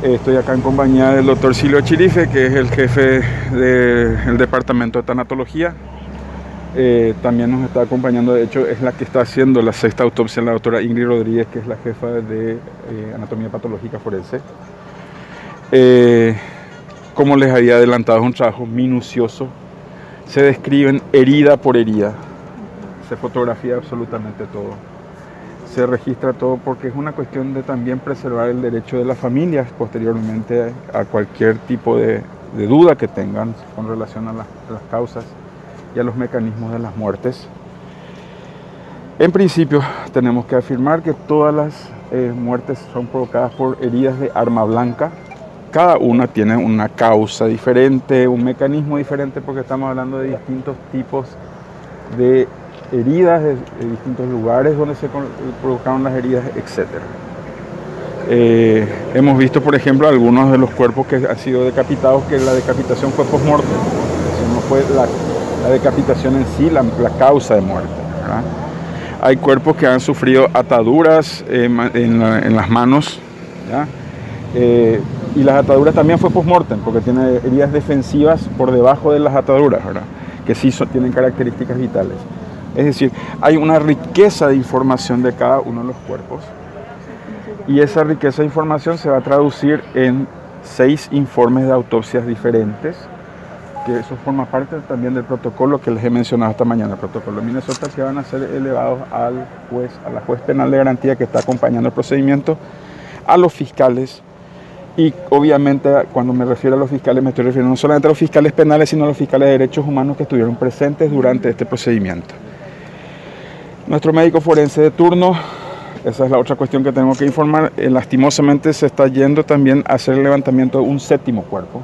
Estoy acá en compañía del doctor Silvio Chirife, que es el jefe del departamento de tanatología. Eh, también nos está acompañando, de hecho, es la que está haciendo la sexta autopsia, la doctora Ingrid Rodríguez, que es la jefa de eh, anatomía patológica forense. Eh, como les había adelantado, es un trabajo minucioso. Se describen herida por herida, se fotografía absolutamente todo se registra todo porque es una cuestión de también preservar el derecho de las familias posteriormente a cualquier tipo de, duda que tengan con relación a las, causas y a los mecanismos de las muertes. En principio tenemos que afirmar que todas las eh, muertes son provocadas por heridas de arma blanca. Cada una tiene una causa diferente, un mecanismo diferente porque estamos hablando de distintos tipos de heridas de, distintos lugares donde se provocaron las heridas, etc. Eh, hemos visto, por ejemplo, algunos de los cuerpos que han sido decapitados, que la decapitación fue post-mortem, no fue la, decapitación en sí la, causa de muerte. Hay cuerpos que han sufrido ataduras eh, en, las manos, eh, y las ataduras también fue post-mortem, porque tiene heridas defensivas por debajo de las ataduras, que sí tienen características vitales. Es decir, hay una riqueza de información de cada uno de los cuerpos. Y esa riqueza de información se va a traducir en seis informes de autopsias diferentes, que eso forma parte también del protocolo que les he mencionado esta mañana, el protocolo de Minnesota, que van a ser elevados al juez, a la juez penal de garantía que está acompañando el procedimiento, a los fiscales. Y obviamente cuando me refiero a los fiscales me estoy refiriendo no solamente a los fiscales penales, sino a los fiscales de derechos humanos que estuvieron presentes durante este procedimiento. Nuestro médico forense de turno, esa es la otra cuestión que tenemos que informar, eh, lastimosamente se está yendo también a hacer el levantamiento de un séptimo cuerpo.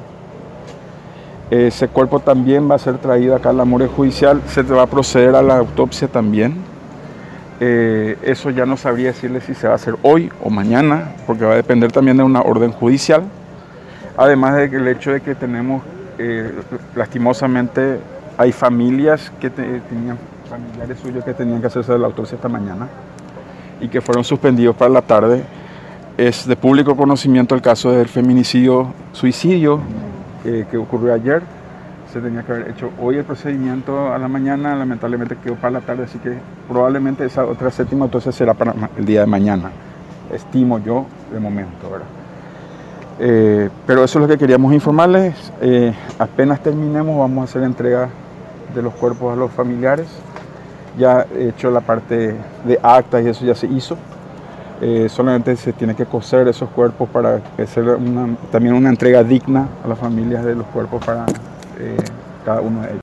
Ese cuerpo también va a ser traído acá a la morgue judicial, se va a proceder a la autopsia también. Eh, eso ya no sabría decirle si se va a hacer hoy o mañana, porque va a depender también de una orden judicial. Además del hecho de que tenemos, eh, lastimosamente, hay familias que tenían familiares suyos que tenían que hacerse la autopsia esta mañana y que fueron suspendidos para la tarde. Es de público conocimiento el caso del feminicidio suicidio eh, que ocurrió ayer. Se tenía que haber hecho hoy el procedimiento a la mañana, lamentablemente quedó para la tarde, así que probablemente esa otra séptima autopsia será para el día de mañana, estimo yo de momento, ¿verdad? Eh, pero eso es lo que queríamos informarles. Eh, apenas terminemos vamos a hacer entrega de los cuerpos a los familiares ya he hecho la parte de actas y eso ya se hizo. Eh, solamente se tiene que coser esos cuerpos para hacer también una entrega digna a las familias de los cuerpos para eh, cada uno de ellos.